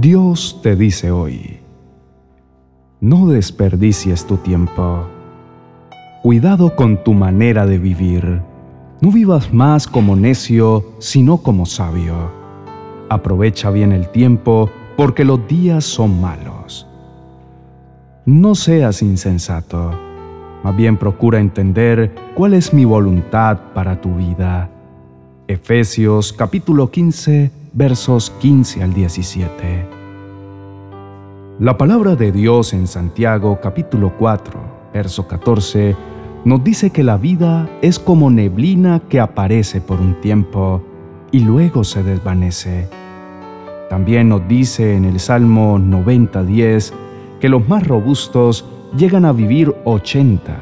Dios te dice hoy, no desperdicies tu tiempo. Cuidado con tu manera de vivir. No vivas más como necio, sino como sabio. Aprovecha bien el tiempo, porque los días son malos. No seas insensato, más bien procura entender cuál es mi voluntad para tu vida. Efesios capítulo 15 versos 15 al 17. La palabra de Dios en Santiago capítulo 4, verso 14, nos dice que la vida es como neblina que aparece por un tiempo y luego se desvanece. También nos dice en el Salmo 90.10 que los más robustos llegan a vivir 80.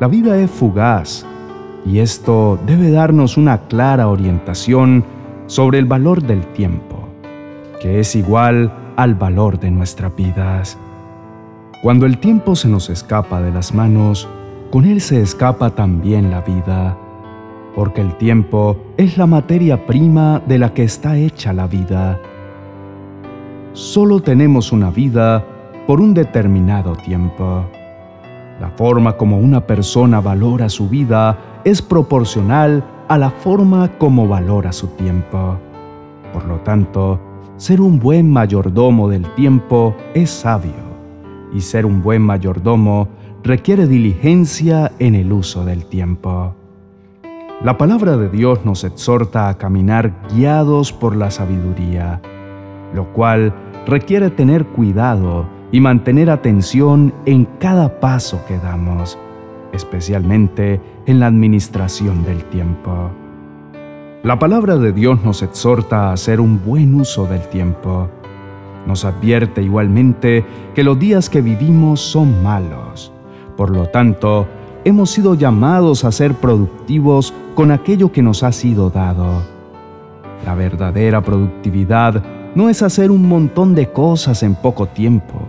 La vida es fugaz y esto debe darnos una clara orientación sobre el valor del tiempo, que es igual al valor de nuestras vidas. Cuando el tiempo se nos escapa de las manos, con él se escapa también la vida, porque el tiempo es la materia prima de la que está hecha la vida. Solo tenemos una vida por un determinado tiempo. La forma como una persona valora su vida es proporcional a la forma como valora su tiempo. Por lo tanto, ser un buen mayordomo del tiempo es sabio, y ser un buen mayordomo requiere diligencia en el uso del tiempo. La palabra de Dios nos exhorta a caminar guiados por la sabiduría, lo cual requiere tener cuidado y mantener atención en cada paso que damos especialmente en la administración del tiempo. La palabra de Dios nos exhorta a hacer un buen uso del tiempo. Nos advierte igualmente que los días que vivimos son malos. Por lo tanto, hemos sido llamados a ser productivos con aquello que nos ha sido dado. La verdadera productividad no es hacer un montón de cosas en poco tiempo.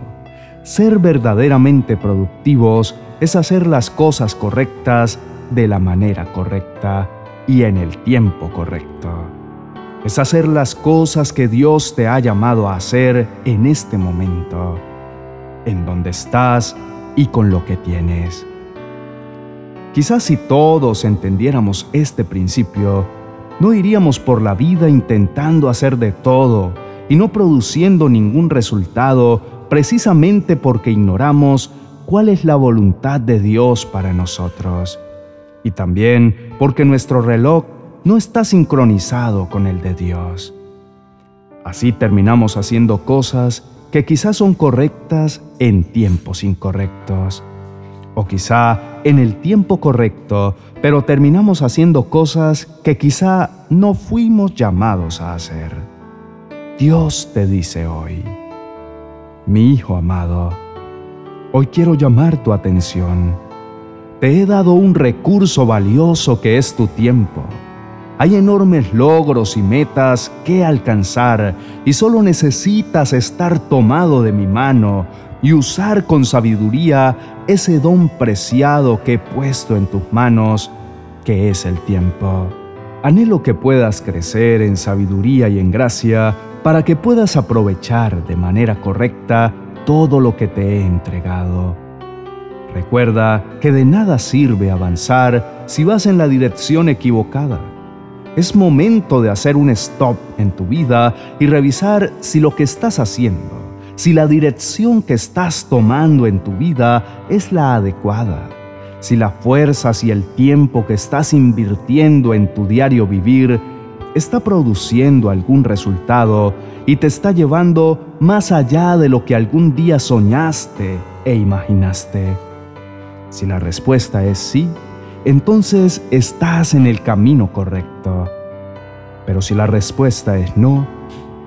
Ser verdaderamente productivos es hacer las cosas correctas de la manera correcta y en el tiempo correcto. Es hacer las cosas que Dios te ha llamado a hacer en este momento, en donde estás y con lo que tienes. Quizás si todos entendiéramos este principio, no iríamos por la vida intentando hacer de todo y no produciendo ningún resultado precisamente porque ignoramos cuál es la voluntad de Dios para nosotros. Y también porque nuestro reloj no está sincronizado con el de Dios. Así terminamos haciendo cosas que quizás son correctas en tiempos incorrectos. O quizá en el tiempo correcto, pero terminamos haciendo cosas que quizá no fuimos llamados a hacer. Dios te dice hoy, mi hijo amado, Hoy quiero llamar tu atención. Te he dado un recurso valioso que es tu tiempo. Hay enormes logros y metas que alcanzar y solo necesitas estar tomado de mi mano y usar con sabiduría ese don preciado que he puesto en tus manos, que es el tiempo. Anhelo que puedas crecer en sabiduría y en gracia para que puedas aprovechar de manera correcta todo lo que te he entregado. Recuerda que de nada sirve avanzar si vas en la dirección equivocada. Es momento de hacer un stop en tu vida y revisar si lo que estás haciendo, si la dirección que estás tomando en tu vida es la adecuada, si las fuerzas y el tiempo que estás invirtiendo en tu diario vivir está produciendo algún resultado y te está llevando más allá de lo que algún día soñaste e imaginaste? Si la respuesta es sí, entonces estás en el camino correcto. Pero si la respuesta es no,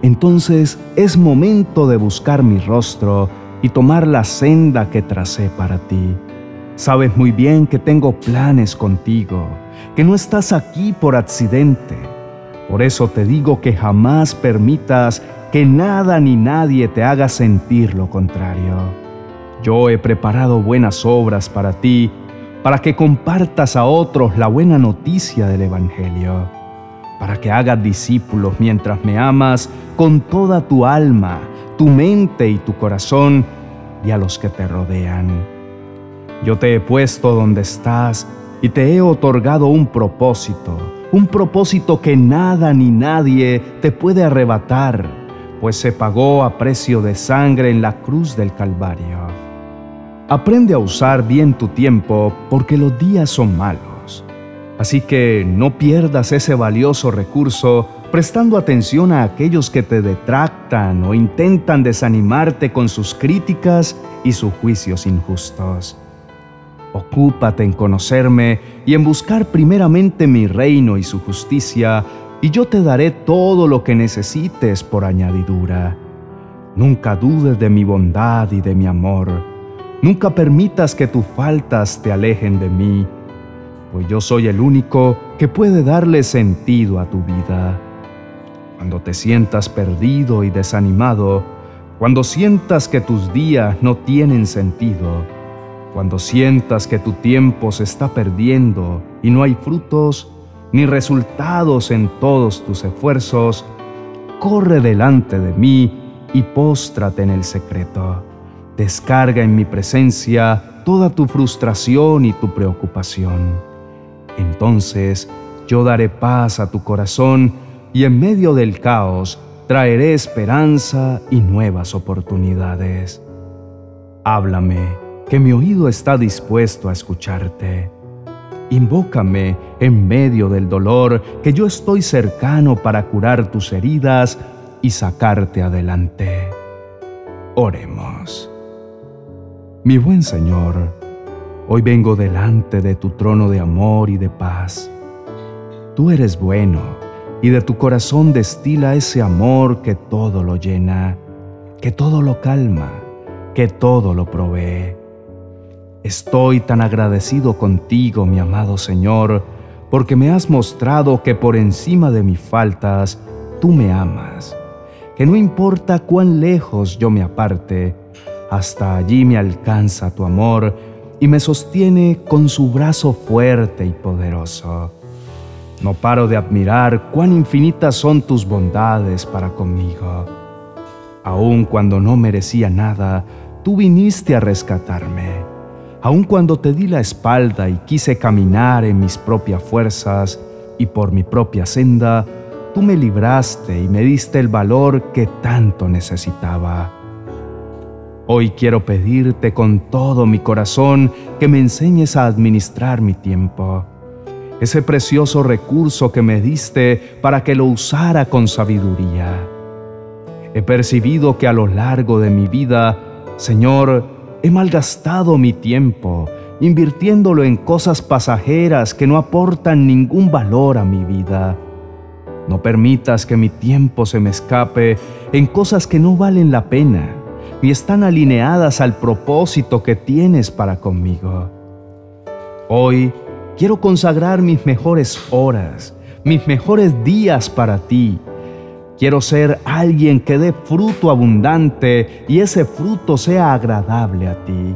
entonces es momento de buscar mi rostro y tomar la senda que tracé para ti. Sabes muy bien que tengo planes contigo, que no estás aquí por accidente por eso te digo que jamás permitas que nada ni nadie te haga sentir lo contrario. Yo he preparado buenas obras para ti, para que compartas a otros la buena noticia del Evangelio, para que que haga discípulos mientras me amas con toda tu alma, tu mente y tu corazón y a los que te rodean. Yo te he puesto donde estás y te he otorgado un propósito, un propósito que nada ni nadie te puede arrebatar, pues se pagó a precio de sangre en la cruz del Calvario. Aprende a usar bien tu tiempo porque los días son malos. Así que no pierdas ese valioso recurso prestando atención a aquellos que te detractan o intentan desanimarte con sus críticas y sus juicios injustos. Ocúpate en conocerme y en buscar primeramente mi reino y su justicia, y yo te daré todo lo que necesites por añadidura. Nunca dudes de mi bondad y de mi amor. Nunca permitas que tus faltas te alejen de mí, pues yo soy el único que puede darle sentido a tu vida. Cuando te sientas perdido y desanimado, cuando sientas que tus días no tienen sentido, cuando sientas que tu tiempo se está perdiendo y no hay frutos ni resultados en todos tus esfuerzos, corre delante de mí y póstrate en el secreto. Descarga en mi presencia toda tu frustración y tu preocupación. Entonces yo daré paz a tu corazón y en medio del caos traeré esperanza y nuevas oportunidades. Háblame, que mi oído está dispuesto a escucharte. Invócame en medio del dolor, que yo estoy cercano para curar tus heridas y sacarte adelante. Oremos. Mi buen Señor, hoy vengo delante de tu trono de amor y de paz. Tú eres bueno y de tu corazón destila ese amor que todo lo llena, que todo lo calma, que todo lo provee. Estoy tan agradecido contigo, mi amado Señor, porque me has mostrado que por encima de mis faltas, tú me amas, que no importa cuán lejos yo me aparte, hasta allí me alcanza tu amor y me sostiene con su brazo fuerte y poderoso. No paro de admirar cuán infinitas son tus bondades para conmigo. Aun cuando no merecía nada, tú viniste a rescatarme. Aun cuando te di la espalda y quise caminar en mis propias fuerzas y por mi propia senda, tú me libraste y me diste el valor que tanto necesitaba. Hoy quiero pedirte con todo mi corazón que me enseñes a administrar mi tiempo ese precioso recurso que me diste para que lo usara con sabiduría. He percibido que a lo largo de mi vida, Señor, he malgastado mi tiempo invirtiéndolo en cosas pasajeras que no aportan ningún valor a mi vida. No permitas que mi tiempo se me escape en cosas que no valen la pena ni están alineadas al propósito que tienes para conmigo. Hoy Quiero consagrar mis mejores horas, mis mejores días para ti. Quiero ser alguien que dé fruto abundante y ese fruto sea agradable a ti.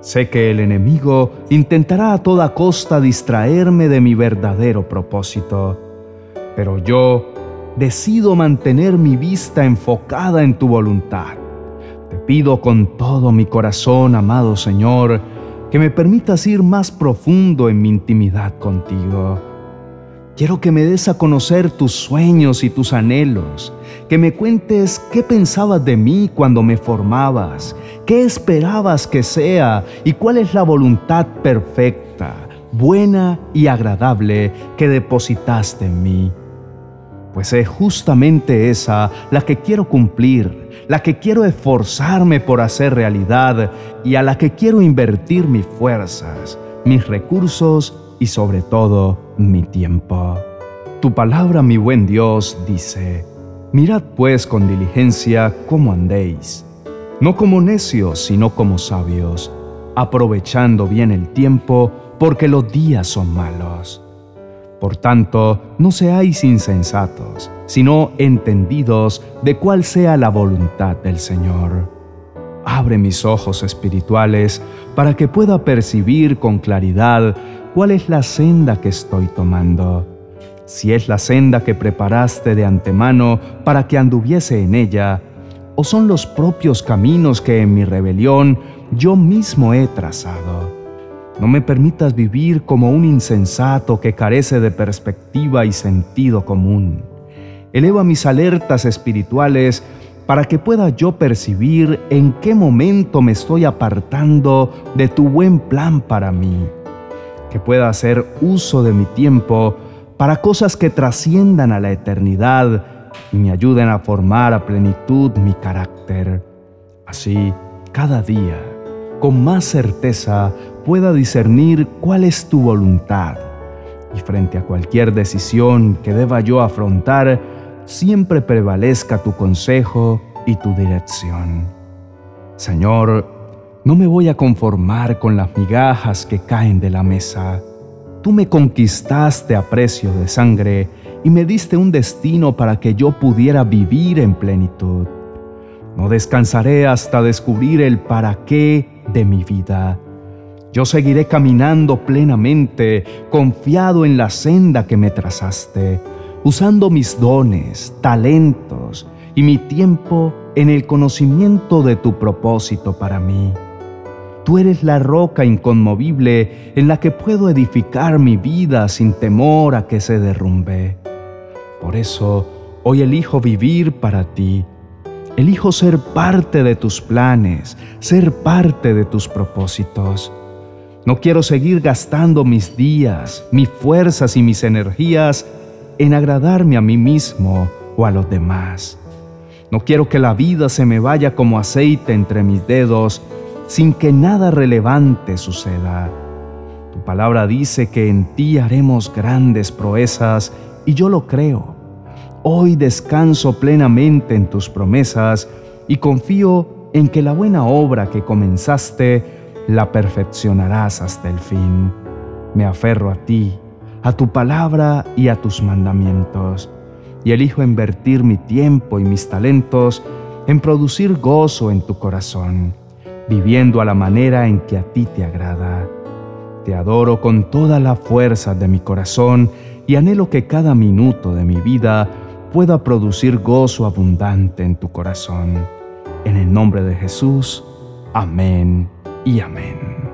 Sé que el enemigo intentará a toda costa distraerme de mi verdadero propósito, pero yo decido mantener mi vista enfocada en tu voluntad. Te pido con todo mi corazón, amado Señor, que me permitas ir más profundo en mi intimidad contigo. Quiero que me des a conocer tus sueños y tus anhelos, que me cuentes qué pensabas de mí cuando me formabas, qué esperabas que sea y cuál es la voluntad perfecta, buena y agradable que depositaste en mí pues es justamente esa la que quiero cumplir, la que quiero esforzarme por hacer realidad y a la que quiero invertir mis fuerzas, mis recursos y sobre todo mi tiempo. Tu palabra, mi buen Dios, dice, mirad pues con diligencia cómo andéis, no como necios, sino como sabios, aprovechando bien el tiempo, porque los días son malos. Por tanto, no seáis insensatos, sino entendidos de cuál sea la voluntad del Señor. Abre mis ojos espirituales para que pueda percibir con claridad cuál es la senda que estoy tomando. si es la senda que preparaste de antemano para que anduviese en ella, o son los propios caminos que en mi rebelión yo mismo he trazado. No me permitas vivir como un insensato que carece de perspectiva y sentido común. Eleva mis alertas espirituales para que pueda yo percibir en qué momento me estoy apartando de tu buen plan para mí. Que pueda hacer uso de mi tiempo para cosas que trasciendan a la eternidad y me ayuden a formar a plenitud mi carácter. Así, cada día, con más certeza, pueda discernir cuál es tu voluntad y frente a cualquier decisión que deba yo afrontar, siempre prevalezca tu consejo y tu dirección. Señor, no me voy a conformar con las migajas que caen de la mesa. Tú me conquistaste a precio de sangre y me diste un destino para que yo pudiera vivir en plenitud. No descansaré hasta descubrir el para qué de mi vida. Yo seguiré caminando plenamente, confiado en la senda que me trazaste, usando mis dones, talentos y mi tiempo en el conocimiento de tu propósito para mí. Tú eres la roca inconmovible en la que puedo edificar mi vida sin temor a que se derrumbe. Por eso, hoy elijo vivir para ti. Elijo ser parte de tus planes, ser parte de tus propósitos. No quiero seguir gastando mis días, mis fuerzas y mis energías en agradarme a mí mismo o a los demás. No quiero que la vida se me vaya como aceite entre mis dedos sin que nada relevante suceda. Tu palabra dice que en ti haremos grandes proezas y yo lo creo. Hoy descanso plenamente en tus promesas y confío en que la buena obra que comenzaste la perfeccionarás hasta el fin. Me aferro a ti, a tu palabra y a tus mandamientos, y elijo invertir mi tiempo y mis talentos en producir gozo en tu corazón, viviendo a la manera en que a ti te agrada. Te adoro con toda la fuerza de mi corazón y anhelo que cada minuto de mi vida pueda producir gozo abundante en tu corazón. En el nombre de Jesús, amén y amén.